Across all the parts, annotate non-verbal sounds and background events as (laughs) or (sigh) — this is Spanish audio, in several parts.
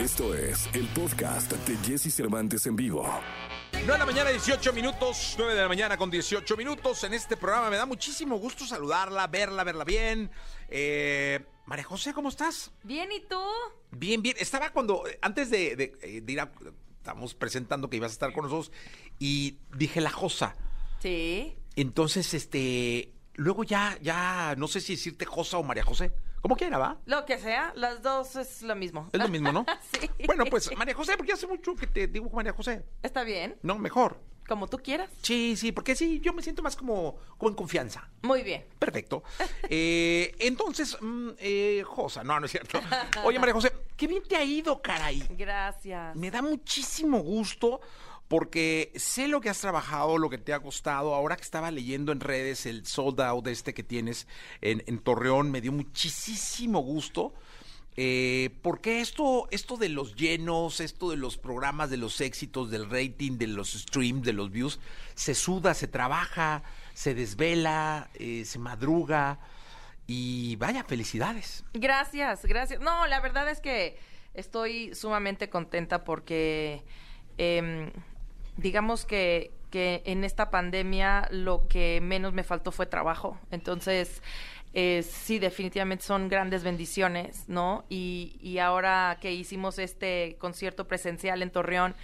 Esto es el podcast de Jesse Cervantes en vivo. 9 de la mañana, 18 minutos. 9 de la mañana con 18 minutos. En este programa me da muchísimo gusto saludarla, verla, verla bien. Eh, María José, ¿cómo estás? Bien, ¿y tú? Bien, bien. Estaba cuando, antes de, de, eh, de ir a, estamos presentando que ibas a estar con nosotros y dije la Josa. Sí. Entonces, este, luego ya, ya, no sé si decirte Josa o María José. Como quiera, ¿va? Lo que sea, las dos es lo mismo. Es lo mismo, ¿no? (laughs) sí. Bueno, pues María José, porque hace mucho que te digo María José. Está bien, No, mejor. como tú quieras. Sí, sí, porque sí, yo me siento más como, como en confianza. Muy bien. Perfecto. (laughs) Eh, entonces, mm, eh, Josa, no, no es cierto. Oye, María José, qué bien te ha ido, caray. Gracias. Me da muchísimo gusto porque sé lo que has trabajado, lo que te ha costado. Ahora que estaba leyendo en redes el sold out este que tienes en, Torreón, me dio muchísimo gusto. Eh, porque esto, esto de los llenos, esto de los programas, de los éxitos, del rating, de los streams, de los views, se suda, se trabaja, se desvela, eh, se madruga. Y vaya, felicidades. Gracias, gracias. No, la verdad es que estoy sumamente contenta porque em, digamos que, que en esta pandemia lo que menos me faltó fue trabajo. Entonces, eh, sí, definitivamente son grandes bendiciones, ¿no? Y, y ahora que hicimos este concierto presencial en Torreón,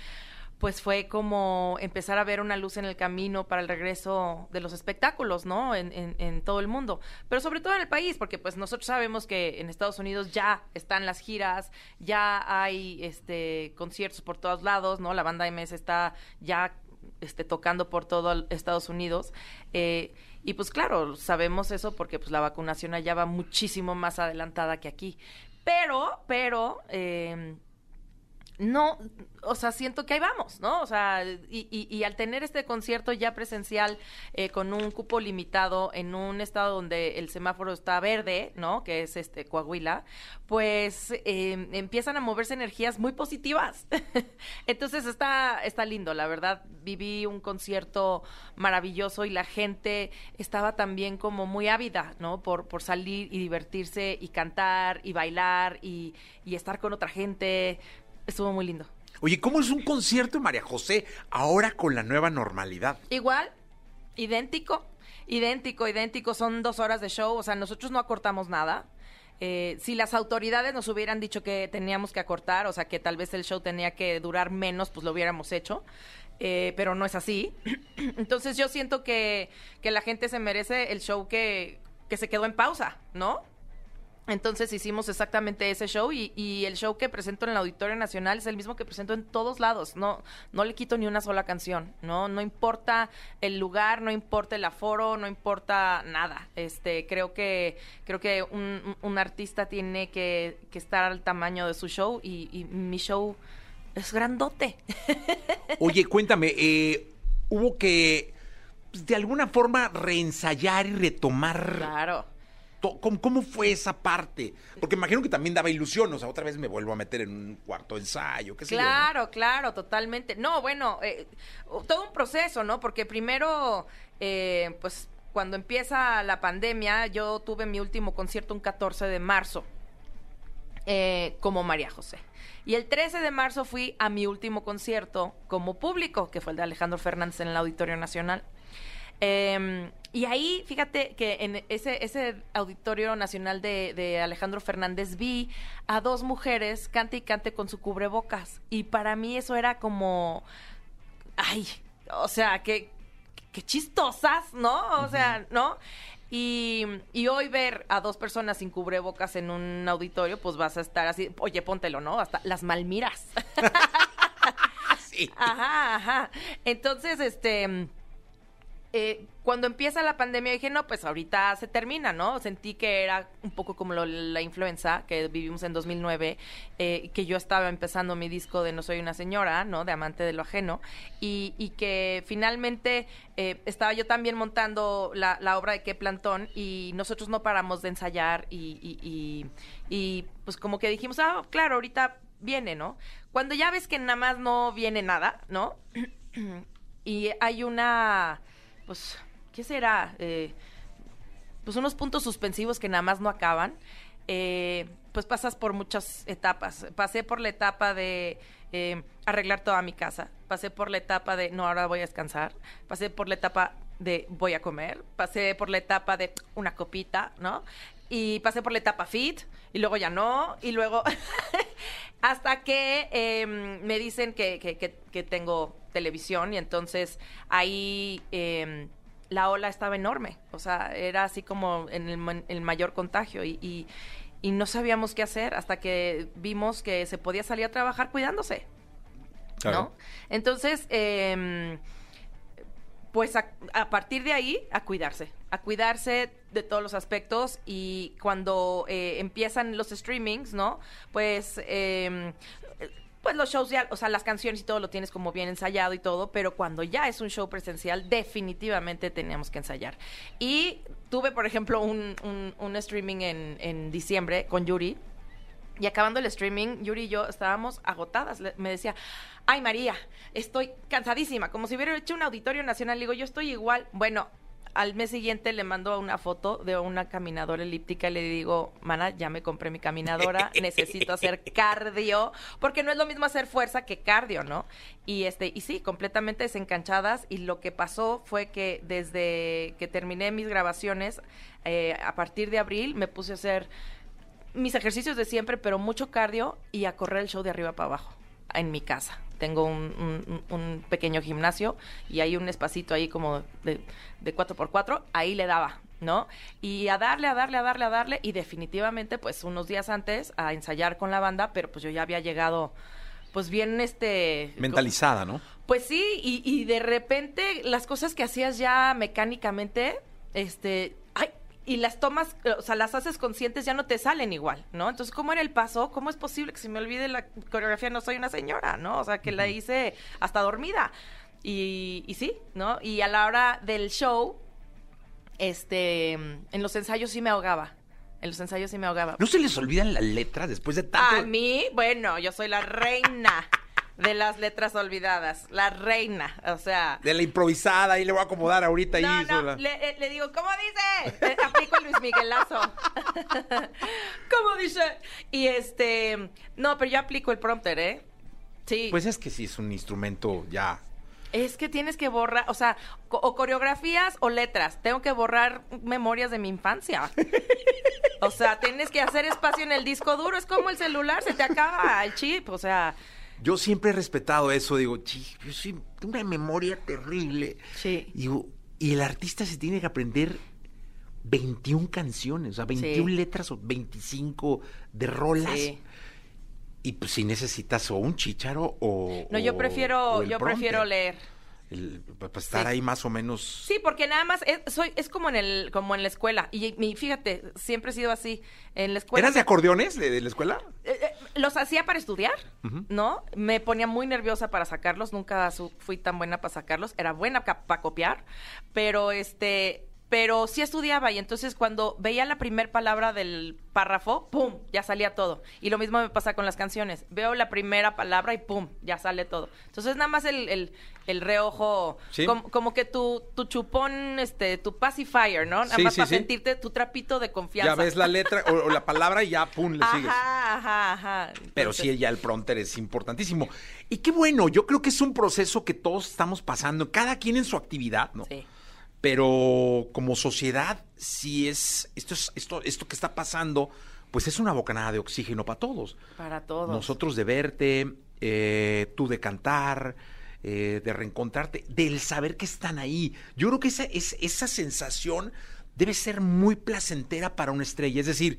pues fue como empezar a ver una luz en el camino para el regreso de los espectáculos, ¿no? En, en, en, todo el mundo, pero sobre todo en el país, porque pues nosotros sabemos que en Estados Unidos ya están las giras, ya hay este conciertos por todos lados, ¿no? La banda MS está ya este, tocando por todo Estados Unidos. Eh, y pues claro, sabemos eso porque pues la vacunación allá va muchísimo más adelantada que aquí. Pero, pero, eh, no, o sea, siento que ahí vamos, ¿no? O sea, y, al tener este concierto ya presencial eh, con un cupo limitado en un estado donde el semáforo está verde, ¿no? Que es este Coahuila, pues eh, empiezan a moverse energías muy positivas. (laughs) Entonces está, está lindo, la verdad. Viví un concierto maravilloso y la gente estaba también como muy ávida, ¿no? Por, por salir y divertirse y cantar y bailar y estar con otra gente estuvo muy lindo. Oye, ¿cómo es un concierto de María José ahora con la nueva normalidad? Igual, idéntico, idéntico, idéntico. Son dos horas de show, o sea, nosotros no acortamos nada. Eh, si las autoridades nos hubieran dicho que teníamos que acortar, o sea, que tal vez el show tenía que durar menos, pues lo hubiéramos hecho. Eh, pero no es así. (clears throat) Entonces yo siento que, que la gente se merece el show que, que se quedó en pausa, ¿no? Entonces hicimos exactamente ese show y, y, el show que presento en el Auditorio Nacional es el mismo que presento en todos lados. No, no le quito ni una sola canción, ¿no? No importa el lugar, no importa el aforo, no importa nada. Este, creo que, creo que un, un artista tiene que, que, estar al tamaño de su show y, y mi show es grandote. (laughs) Oye, cuéntame, eh, hubo que pues, de alguna forma reensayar y retomar. Claro ¿Cómo, ¿Cómo, fue esa parte? Porque imagino que también daba ilusión, o sea, otra vez me vuelvo a meter en un cuarto ensayo, qué sé Claro, yo, ¿no? claro, totalmente. No, bueno, eh, todo un proceso, ¿no? Porque primero, eh, pues cuando empieza la pandemia, yo tuve mi último concierto un 14 de marzo, eh, como María José. Y el 13 de marzo fui a mi último concierto como público, que fue el de Alejandro Fernández en el Auditorio Nacional. Eh, y ahí, fíjate que en ese, ese Auditorio Nacional de, de, Alejandro Fernández vi a dos mujeres cante y cante con su cubrebocas. Y para mí eso era como, ay, o sea, que, que chistosas, ¿no? O uh -huh. sea, ¿no? Y, y, hoy ver a dos personas sin cubrebocas en un auditorio, pues vas a estar así, oye, póntelo, ¿no? Hasta las malmiras. (laughs) sí. Ajá, ajá. Entonces, este eh, cuando empieza la pandemia dije, no, pues ahorita se termina, ¿no? Sentí que era un poco como lo, la influenza que vivimos en 2009, eh, que yo estaba empezando mi disco de No Soy una Señora, ¿no? De Amante de lo Ajeno, y, y que finalmente eh, estaba yo también montando la, obra de Qué Plantón y nosotros no paramos de ensayar y, y, y pues como que dijimos, ah, claro, ahorita viene, ¿no? Cuando ya ves que nada más no viene nada, ¿no? (clears throat) y hay una pues, ¿qué será? Eh, pues unos puntos suspensivos que nada más no acaban. Eh, pues pasas por muchas etapas. Pasé por la etapa de eh, arreglar toda mi casa. Pasé por la etapa de no, ahora voy a descansar. Pasé por la etapa de voy a comer. Pasé por la etapa de una copita, ¿no? Y pasé por la etapa fit y luego ya no. Y luego (laughs) hasta que em, me dicen que- que tengo televisión y entonces ahí... em, la ola estaba enorme, o sea, era así como en el, ma- el mayor contagio y, y- y no sabíamos qué hacer hasta que vimos que se podía salir a trabajar cuidándose, ¿no? Entonces, em, pues a, a partir de ahí, a cuidarse, a cuidarse de todos los aspectos y cuando eh, empiezan los streamings, ¿no? Pues... em, pues los shows ya, o sea, las canciones y todo lo tienes como bien ensayado y todo, pero cuando ya es un show presencial, definitivamente teníamos que ensayar. Y tuve, por ejemplo, un, un- streaming en, en diciembre con Yuri, y acabando el streaming, Yuri y yo estábamos agotadas. Me decía, ay María, estoy cansadísima, como si hubiera hecho un auditorio nacional. Digo, yo estoy igual. Bueno, al mes siguiente le mando una foto de una caminadora elíptica y le digo, mana, ya me compré mi caminadora, (laughs) necesito hacer cardio, porque no es lo mismo hacer fuerza que cardio, ¿no? Y este, y sí, completamente desencanchadas. Y lo que pasó fue que desde que terminé mis grabaciones, eh, a partir de abril, me puse a hacer mis ejercicios de siempre, pero mucho cardio y a correr el show de arriba para abajo en mi casa. Tengo un, un- un pequeño gimnasio y hay un espacito ahí como de, de 4x4, ahí le daba, ¿no? Y a darle, a darle, a darle, a darle y definitivamente pues unos días antes a ensayar con la banda, pero pues yo ya había llegado pues bien este... Mentalizada, ¿no? Pues sí, y, y de repente las cosas que hacías ya mecánicamente, este, y las tomas, eh, o sea, las haces conscientes, ya no te salen igual, ¿no? Entonces, ¿cómo era el paso? ¿Cómo es posible que se me olvide la coreografía? No soy una señora, ¿no? O sea, que la hice hasta dormida. Y, y sí, ¿no? Y a la hora del show, este, en los ensayos sí me ahogaba. En los ensayos sí me ahogaba. ¿No se les olvidan las letras después de tanto? A mí, bueno, yo soy la reina de las letras olvidadas, la reina, o sea... De la improvisada, y le voy a acomodar ahorita No, ahí. no, sola. le, eh, le digo, ¿cómo dice? Aplico el Luis Miguelazo. (laughs) ¿Cómo dice? Y este, no, pero yo aplico el prompter, ¿eh? Sí. Pues es que sí es un instrumento ya. Es que tienes que borrar, o sea, co- o coreografías o letras. Tengo que borrar memorias de mi infancia. (laughs) O sea, tienes que hacer espacio en el disco duro. Es como el celular, se te acaba el chip. O sea, Yo siempre he respetado eso. Digo, yo tengo una memoria terrible. Sí. Y, digo, y el artista se tiene que aprender 21 canciones, o sea, 21 Sí. letras o 25 de rolas. sí. Y pues si necesitas o un chicharo o. No, yo prefiero, yo prompter. prefiero leer. El- pa- pa estar Sí. ahí más o menos. Sí, porque nada más es, soy, es como en el, como en la escuela. Y, fíjate, siempre he sido así. En la escuela. ¿Eras de acordeones de, de la escuela? Eh, eh, los hacía para estudiar, ¿no? Me ponía muy nerviosa para sacarlos, nunca fui tan buena para sacarlos, era buena para copiar, pero este, pero sí estudiaba y entonces cuando veía la primer palabra del párrafo, pum, ya salía todo. Y lo mismo me pasa con las canciones, veo la primera palabra y pum, ya sale todo. Entonces nada más el, el, el reojo, Sí. com- como, que tu, tu chupón, este, tu pacifier, ¿no? Nada Sí, más sí, para sentirte tu trapito de confianza. Ya ves la letra o, o la palabra y ya, pum, le sigues. Ajá, ajá, ajá. Pero Entonces- sí, ya el prompter es importantísimo. Y qué bueno, yo creo que es un proceso que todos estamos pasando, cada quien en su actividad, ¿no? Sí. Pero como sociedad, sí es, esto es, esto, esto que está pasando, pues es una bocanada de oxígeno para todos. Para todos. Nosotros de verte, eh, tú de cantar, eh, de reencontrarte, del saber que están ahí. Yo creo que esa, es, esa sensación debe ser muy placentera para una estrella. Es decir,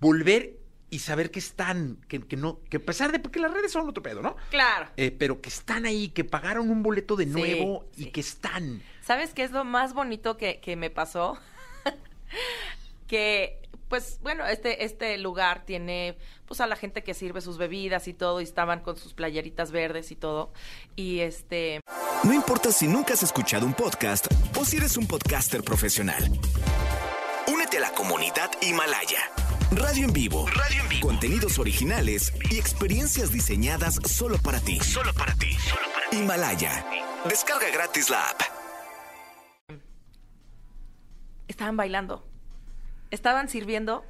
volver y saber que están, que, que no, que a pesar de porque las redes son otro pedo, ¿no? Claro. Eh, pero que están ahí, que pagaron un boleto de Sí, nuevo y sí. que están. ¿Sabes qué es lo más bonito que, que me pasó? (laughs) que, pues, bueno, este, este lugar tiene, pues, a la gente que sirve sus bebidas y todo, y estaban con sus playeritas verdes y todo. Y este, No importa si nunca has escuchado un podcast o si eres un podcaster profesional. Únete a la comunidad Himalaya. Radio en vivo. Radio en vivo. Contenidos originales y experiencias diseñadas solo para ti. Solo para ti. Solo para ti. Himalaya. Descarga gratis la app. estaban bailando. Estaban sirviendo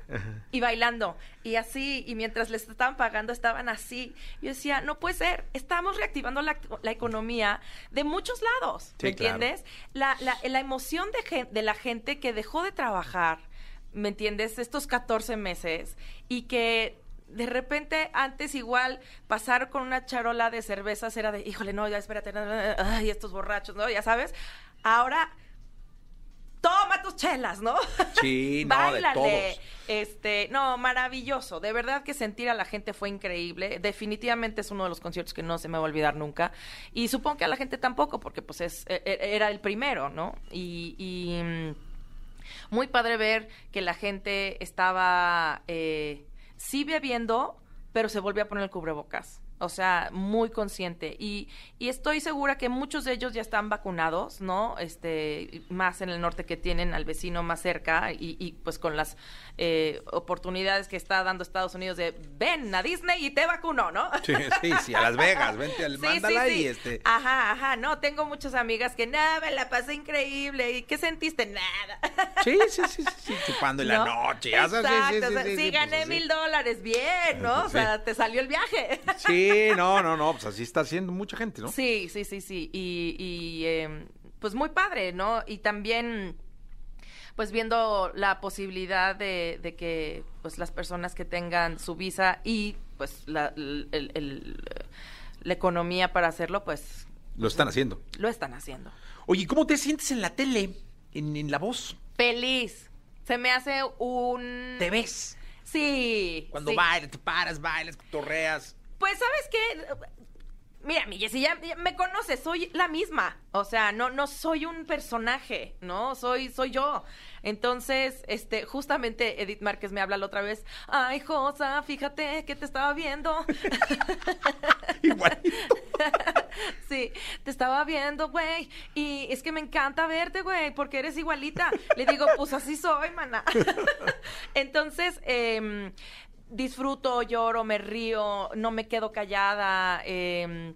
y bailando. Y así y mientras les estaban pagando estaban así. Yo decía no puede ser estamos reactivando la, la economía de muchos lados Sí, ¿me entiendes? La, la, la emoción de, de la gente que dejó de trabajar ¿me entiendes? estos 14 meses y que de repente antes igual pasar con una charola de cervezas era de híjole no ya espérate ay estos borrachos no ya sabes. Ahora toma tus chelas, ¿no? (laughs) Sí, no, de Báilale. todos. Este, no, maravilloso. De verdad que sentir a la gente fue increíble. Definitivamente es uno de los conciertos que no se me va a olvidar nunca. Y supongo que a la gente tampoco, porque pues es, e- e- era el primero, ¿no? Y, y, mm, muy padre ver que la gente estaba eh, sí bebiendo, pero se volvió a poner el cubrebocas. O sea, muy consciente. Y, y estoy segura que muchos de ellos ya están vacunados, ¿no? Este, más en el norte que tienen al vecino más cerca y, y, pues con las eh, oportunidades que está dando Estados Unidos de ven a Disney y te vacuno, ¿no? Sí, sí, sí, a Las Vegas, vente al (laughs) Sí, mándala sí, y este. Ajá, ajá, no, tengo muchas amigas que nada, me la pasé increíble. ¿Y qué sentiste? Nada. (laughs) Sí, sí, sí, sí, chupando en la ¿No? noche. Exacto, o sea, sí, pues gané así. mil dólares, bien, ¿no? O sea, te salió el viaje. Sí, no, no, no, pues así está haciendo mucha gente, ¿no? Sí, sí, sí, sí. Y, y, eh, pues muy padre, ¿no? Y también, pues viendo la posibilidad de, de que pues las personas que tengan su visa y pues la, el- el- el- la economía para hacerlo, pues Lo están haciendo. lo están haciendo. Oye, ¿cómo te sientes en la tele? En, en la voz. Feliz. Se me hace un... ¿Te ves? Sí. Cuando sí. bailas, te paras, bailas, torreas. Pues, ¿sabes qué? Mira, mi Jessie, ya, ya me conoces, soy la misma. O sea, no, no soy un personaje, ¿no? Soy, soy yo. Entonces, este, justamente Edith Márquez me habla la otra vez. Ay, Josa, fíjate que te estaba viendo. (laughs) Igualito. (laughs) sí, te estaba viendo, güey. Y es que me encanta verte, güey, porque eres igualita. Le digo, pues así soy, mana. (laughs) Entonces, em, disfruto, lloro, me río, no me quedo callada. em,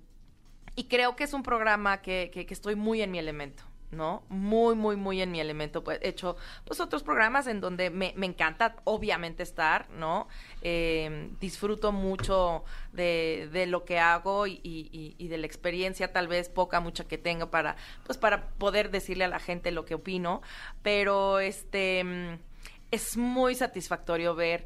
y creo que es un programa que, que- estoy muy en mi elemento. ¿No? Muy, muy, muy en mi elemento. Pues, he hecho pues otros programas en donde me, me encanta, obviamente, estar, ¿no? Eh, disfruto mucho de, de lo que hago y, y- y de la experiencia, tal vez poca, mucha que tengo para, pues, para poder decirle a la gente lo que opino. Pero este mm, es muy satisfactorio ver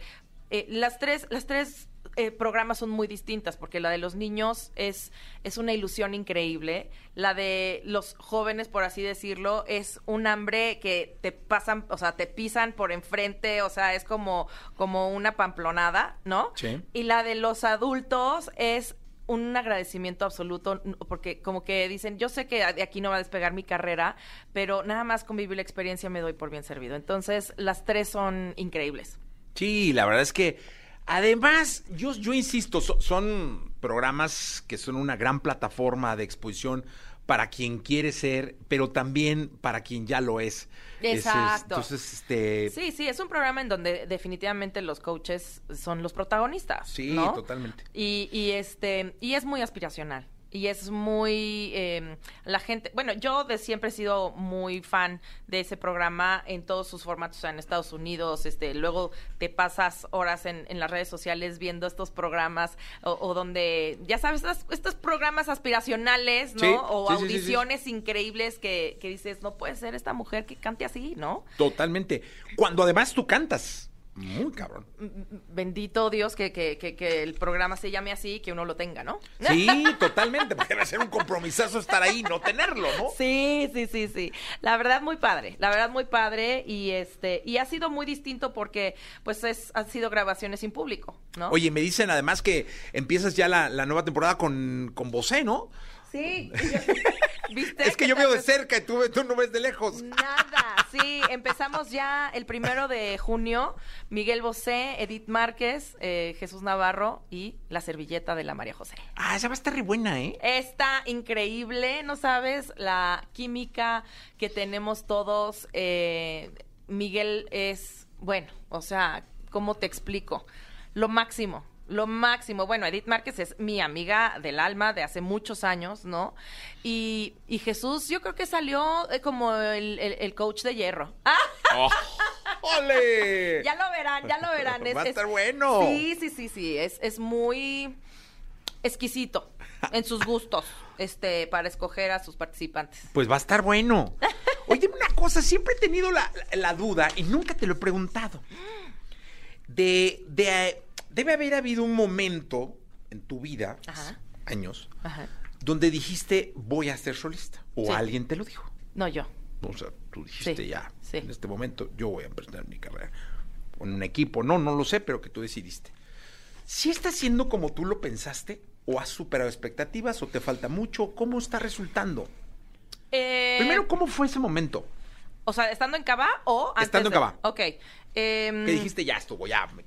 eh, las tres, las tres eh, programas son muy distintas porque la de los niños es, es una ilusión increíble. La de los jóvenes, por así decirlo, es un hambre que te pasan, o sea, te pisan por enfrente, o sea, es como, como una pamplonada, ¿no? Sí. Y la de los adultos es un agradecimiento absoluto porque como que dicen, yo sé que de aquí no va a despegar mi carrera, pero nada más con vivir la experiencia me doy por bien servido. Entonces, las tres son increíbles. Sí, la verdad es que además, yo, yo insisto, so- son programas que son una gran plataforma de exposición para quien quiere ser, pero también para quien ya lo es. Exacto. entonces, este... Sí, sí, es un programa en donde definitivamente los coaches son los protagonistas. Sí, ¿no? totalmente. Y, y este, y es muy aspiracional. Y es muy eh, la gente, bueno, yo de siempre he sido muy fan de ese programa en todos sus formatos, o sea, en Estados Unidos, este, luego te pasas horas en, en las redes sociales viendo estos programas o, o donde, ya sabes, estos, estos programas aspiracionales, ¿no? Sí, o sí, sí, audiciones increíbles que, que dices, no puede ser esta mujer que cante así, ¿no? Totalmente. Cuando además tú cantas. Muy cabrón. Bendito Dios que, que, que, que el programa se llame así y que uno lo tenga, ¿no? (laughs) Sí, totalmente, porque debe ser un compromisazo estar ahí y no tenerlo, ¿no? Sí, sí, sí, sí. La verdad muy padre, la verdad muy padre y este y ha sido muy distinto porque pues es han sido grabaciones sin público, ¿no? Oye, me dicen además que empiezas ya la, la nueva temporada con, con Bosé, ¿no? Sí. (laughs) ¿Viste? Es que yo veo de cerca y tú, tú no ves de lejos. Nada, sí, empezamos ya el primero de junio, Miguel Bosé, Edith Márquez, eh, Jesús Navarro y la servilleta de la María José. Ah, esa va a estar re buena, ¿eh? Está increíble, no sabes la química que tenemos todos. eh, Miguel es, bueno, o sea, ¿cómo te explico? Lo máximo, lo máximo. Bueno, Edith Márquez es mi amiga del alma de hace muchos años, ¿no? Y, y Jesús, yo creo que salió eh, como el, el- el coach de hierro. ¡Ah! (laughs) Oh, ¡Ole! Ya lo verán, ya lo verán. Es- (laughs) Va a es- estar bueno. Sí, sí, sí, sí. Es, es muy exquisito en sus gustos, este, para escoger a sus participantes. Pues va a estar bueno. Oye, dime una cosa, siempre he tenido la, la- la duda y nunca te lo he preguntado. De, de- debe haber habido un momento en tu vida, Ajá. años, Ajá. donde dijiste voy a ser solista. O Sí. alguien te lo dijo. No, yo. O sea, tú dijiste Sí, ya, sí. en este momento yo voy a emprender mi carrera. En un equipo, no, no lo sé, pero que tú decidiste. ¿Sí está siendo como tú lo pensaste? ¿O has superado expectativas? ¿O te falta mucho? ¿Cómo está resultando? Eh, Primero, ¿cómo fue ese momento? o sea, ¿estando en Cabá o antes Estando en Cabá. Ok. Em, Que dijiste, ya estuvo, ya. me-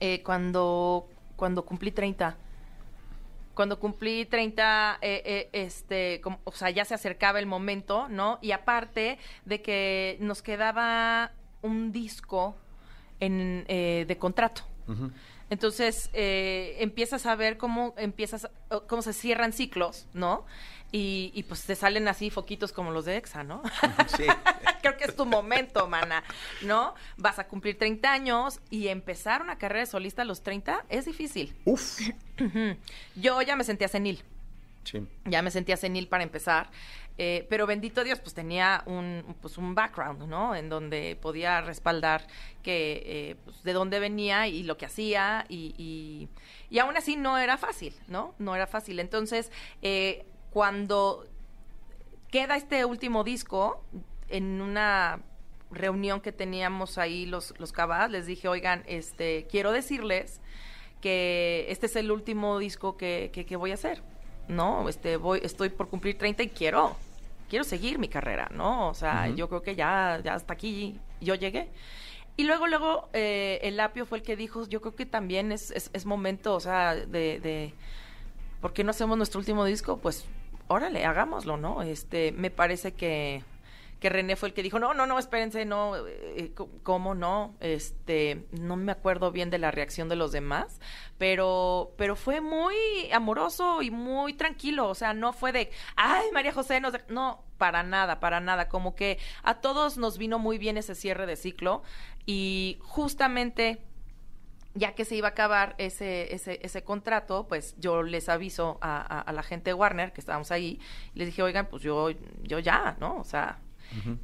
eh, cuando, cuando cumplí 30. Cuando cumplí 30, eh, eh, este, como- o sea, ya se acercaba el momento, ¿no? Y aparte de que nos quedaba un disco en, eh, de contrato. Ujú. Entonces eh, empiezas a ver cómo empiezas, cómo se cierran ciclos, ¿no? Y, y, pues te salen así foquitos como los de EXA, ¿no? Sí. (laughs) Creo que es tu momento, mana, ¿no? Vas a cumplir 30 años y empezar una carrera de solista a los 30 es difícil. Uf. Yo ya me sentía senil, Sí. ya me sentía senil para empezar, eh, pero bendito Dios, pues tenía un, pues un background, ¿no? En donde podía respaldar que, eh, pues, de dónde venía y lo que hacía y, y, y aún así no era fácil, ¿no? No era fácil. Entonces, eh, cuando queda este último disco, en una reunión que teníamos ahí los, los cabas, les dije, oigan, este, quiero decirles que este es el último disco que, que, que voy a hacer, ¿no? Este, voy, estoy por cumplir 30 y quiero, quiero seguir mi carrera, ¿no? O sea, yo creo que ya, ya hasta aquí yo llegué. Y luego, luego, eh, el Apio fue el que dijo, yo creo que también es, es, es momento, o sea, de, de, ¿por qué no hacemos nuestro último disco? Pues, órale, hagámoslo, ¿no? Este, me parece que, que René fue el que dijo, no, no, no, espérense, no, eh, ¿cómo no? Este, no me acuerdo bien de la reacción de los demás, pero, pero fue muy amoroso y muy tranquilo, o sea, no fue de, ay, María José, de-". no, para nada, para nada, como que a todos nos vino muy bien ese cierre de ciclo y justamente ya que se iba a acabar ese, ese, ese contrato, pues yo les aviso a, a- a la gente de Warner, que estábamos ahí, y les dije, oigan, pues yo, yo ya, ¿no? O sea,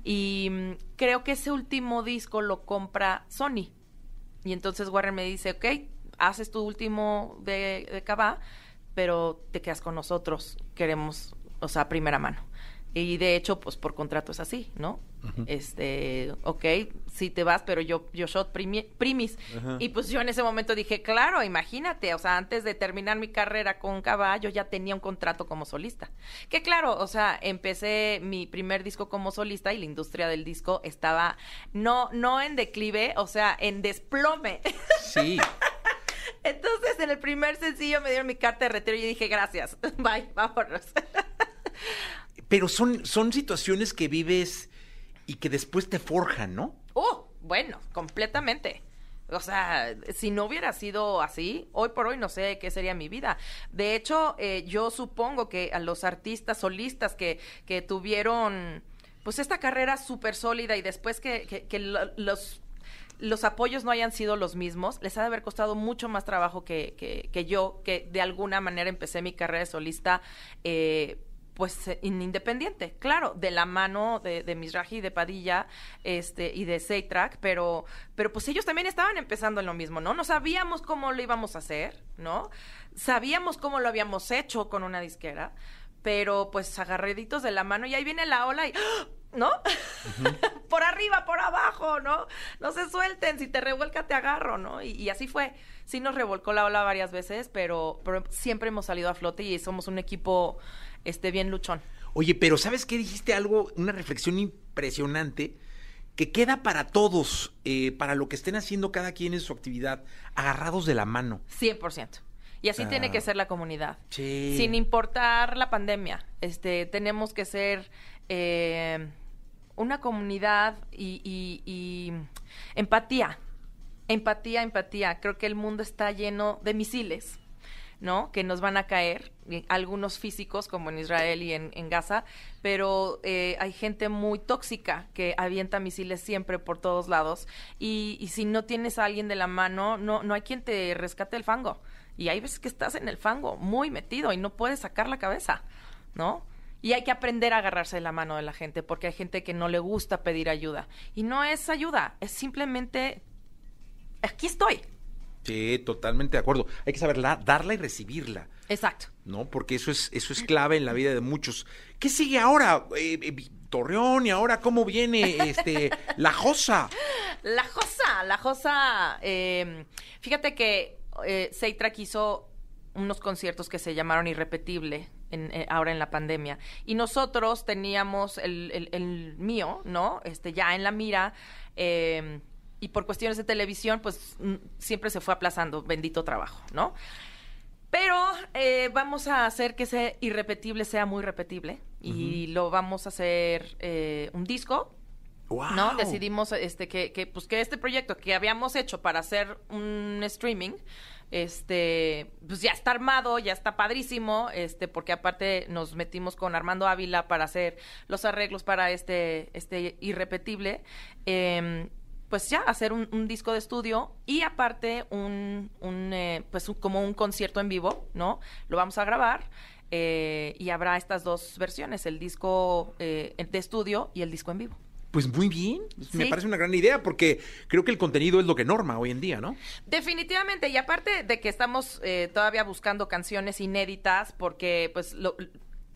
y mm, creo que ese último disco lo compra Sony. Y entonces Warner me dice, ok, haces tu último de, de Cabá, pero te quedas con nosotros, queremos, o sea, primera mano. Y de hecho, pues por contrato es así, ¿no? Este, ok, sí te vas, pero yo, yo shot primi- primis. Ajá. Y pues yo en ese momento dije, claro, imagínate, o sea, antes de terminar mi carrera con Caballo ya tenía un contrato como solista. Que claro, o sea, empecé mi primer disco como solista y la industria del disco estaba no, no en declive, o sea, en desplome. Sí. (laughs) Entonces, en el primer sencillo me dieron mi carta de retiro y yo dije, gracias, (laughs) bye, vámonos. Pero son, son situaciones que vives y que después te forjan, ¿no? Uh, bueno, completamente. O sea, si no hubiera sido así, hoy por hoy no sé qué sería mi vida. De hecho, eh, yo supongo que a los artistas solistas que, que tuvieron pues esta carrera súper sólida y después que, que- que lo- los los apoyos no hayan sido los mismos, les ha de haber costado mucho más trabajo que, que- que yo, que de alguna manera empecé mi carrera de solista, eh, pues eh, in- independiente, claro, de la mano de, de Misraji, de Padilla, este, y de Seitrack, pero, pero pues ellos también estaban empezando en lo mismo, ¿no? No sabíamos cómo lo íbamos a hacer, ¿no? Sabíamos cómo lo habíamos hecho con una disquera, pero pues agarraditos de la mano y ahí viene la ola y ¡ah! ¿No? (laughs) por arriba, por abajo, ¿no? No se suelten, si te revuelca te agarro, ¿no? Y, y así fue. Sí nos revolcó la ola varias veces, pero, pero siempre hemos salido a flote y somos un equipo este bien luchón. Oye, pero ¿sabes qué? Dijiste algo, una reflexión impresionante que queda para todos, eh, para lo que estén haciendo cada quien en su actividad, agarrados de la mano. 100%. Y así Ah. tiene que ser la comunidad. Sí. Sin importar la pandemia. Este, tenemos que ser eh, una comunidad y, y- empatía. Empatía, empatía. Creo que el mundo está lleno de misiles. ¿no? Que nos van a caer, algunos físicos, como en Israel y en, en Gaza, pero eh, hay gente muy tóxica que avienta misiles siempre por todos lados. Y, y si no tienes a alguien de la mano, no, no hay quien te rescate el fango. Y hay veces que estás en el fango, muy metido, y no puedes sacar la cabeza, ¿no? Y hay que aprender a agarrarse de la mano de la gente, porque hay gente que no le gusta pedir ayuda. Y no es ayuda, es simplemente, aquí estoy. Sí, totalmente de acuerdo. Hay que saberla, darla y recibirla. Exacto. ¿No? Porque eso es, eso es clave en la vida de muchos. ¿Qué sigue ahora? Eh, eh, Torreón, y ahora cómo viene este la Josa. (laughs) La Josa, la Josa. eh, fíjate que Seitrak hizo unos conciertos que se llamaron Irrepetible en, eh, ahora en la pandemia. Y nosotros teníamos el, el- el mío, ¿no? Este, ya en la mira. eh, y por cuestiones de televisión, pues mm, siempre se fue aplazando. Bendito trabajo, ¿no? Pero eh, vamos a hacer que ese irrepetible sea muy repetible. Y lo vamos a hacer eh, un disco Wow. ¿no? Decidimos este que, que, pues que este proyecto que habíamos hecho para hacer un streaming, este, pues ya está armado, ya está padrísimo, este, porque aparte nos metimos con Armando Ávila para hacer los arreglos para este, este irrepetible. em, pues ya hacer un, disco de estudio y aparte un, un, eh, pues un- como un concierto en vivo, ¿no? Lo vamos a grabar eh, y habrá estas dos versiones, el disco eh, de estudio y el disco en vivo. Pues muy bien. Me parece una gran idea porque creo que el contenido es lo que norma hoy en día, ¿no? Definitivamente, y aparte de que estamos eh, todavía buscando canciones inéditas, porque pues lo,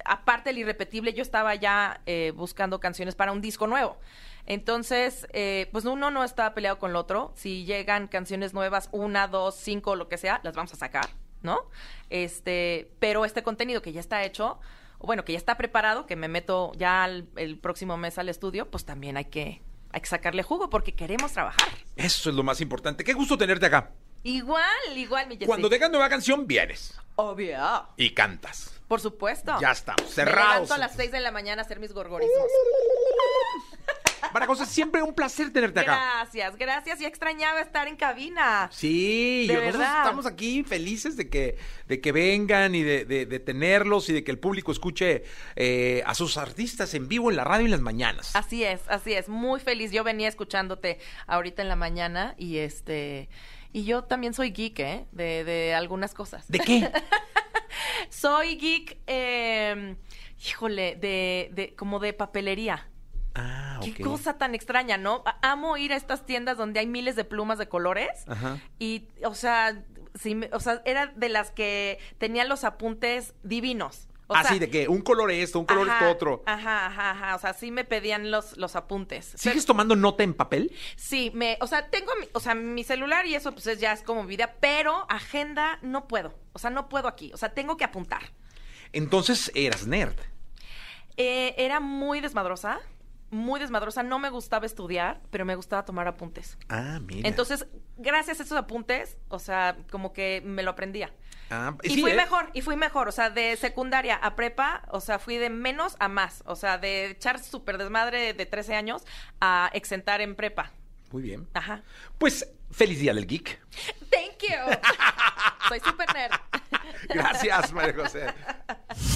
aparte del irrepetible, yo estaba ya eh, buscando canciones para un disco nuevo. Entonces, eh, pues uno no está peleado con el otro. Si llegan canciones nuevas, una, dos, cinco, lo que sea, las vamos a sacar, ¿no? Este, pero este contenido que ya está hecho, o bueno, que ya está preparado, que me meto ya al- el próximo mes al estudio, pues también hay que, hay que sacarle jugo porque queremos trabajar. Eso es lo más importante. Qué gusto tenerte acá. Igual, igual, mi Jessy. Cuando tengas nueva canción, vienes Obvio. y cantas. Por supuesto. Ya estamos, Me cerrados. levanto a las 6 de la mañana a hacer mis gorgorismos. Para José, siempre un placer tenerte acá. Gracias, gracias. Ya extrañaba estar en cabina. Sí, De yo- nosotros estamos aquí felices de que, de que vengan y de, de- de tenerlos y de que el público escuche eh, a sus artistas en vivo en la radio en las mañanas. Así es, así es. Muy feliz. Yo venía escuchándote ahorita en la mañana y este. Y yo también soy geek, ¿eh? De, de algunas cosas. ¿De qué? (laughs) Soy geek, eh, híjole, de, de, como de papelería. Ah, Qué cosa tan extraña, ¿no? Amo ir a estas tiendas donde hay miles de plumas de colores. Ajá. Y, o sea, sí, o sea, era de las que tenían los apuntes divinos. O Así sea, de que un color esto, un color ajá, esto otro. Ajá, ajá, ajá. O sea, sí me pedían los, los apuntes. ¿Sigues tomando nota en papel? Sí, me, o sea, tengo, mi, o sea, mi celular y eso pues es- ya es como vida, pero agenda no puedo. O sea, no puedo aquí. O sea, tengo que apuntar. Entonces eras nerd. Eh, era muy desmadrosa, muy desmadrosa. No me gustaba estudiar, pero me gustaba tomar apuntes. Ah, mira. Entonces, gracias a esos apuntes, o sea, como que me lo aprendía. Ah, Y sí, fui ¿eh? mejor, y fui mejor. O sea, de secundaria a prepa, o sea, fui de menos a más. O sea, de echar súper desmadre de 13 años a exentar en prepa. Muy bien. Ajá. Pues feliz día del geek. Thank you. (laughs) Soy súper nerd. Gracias, María José. (laughs)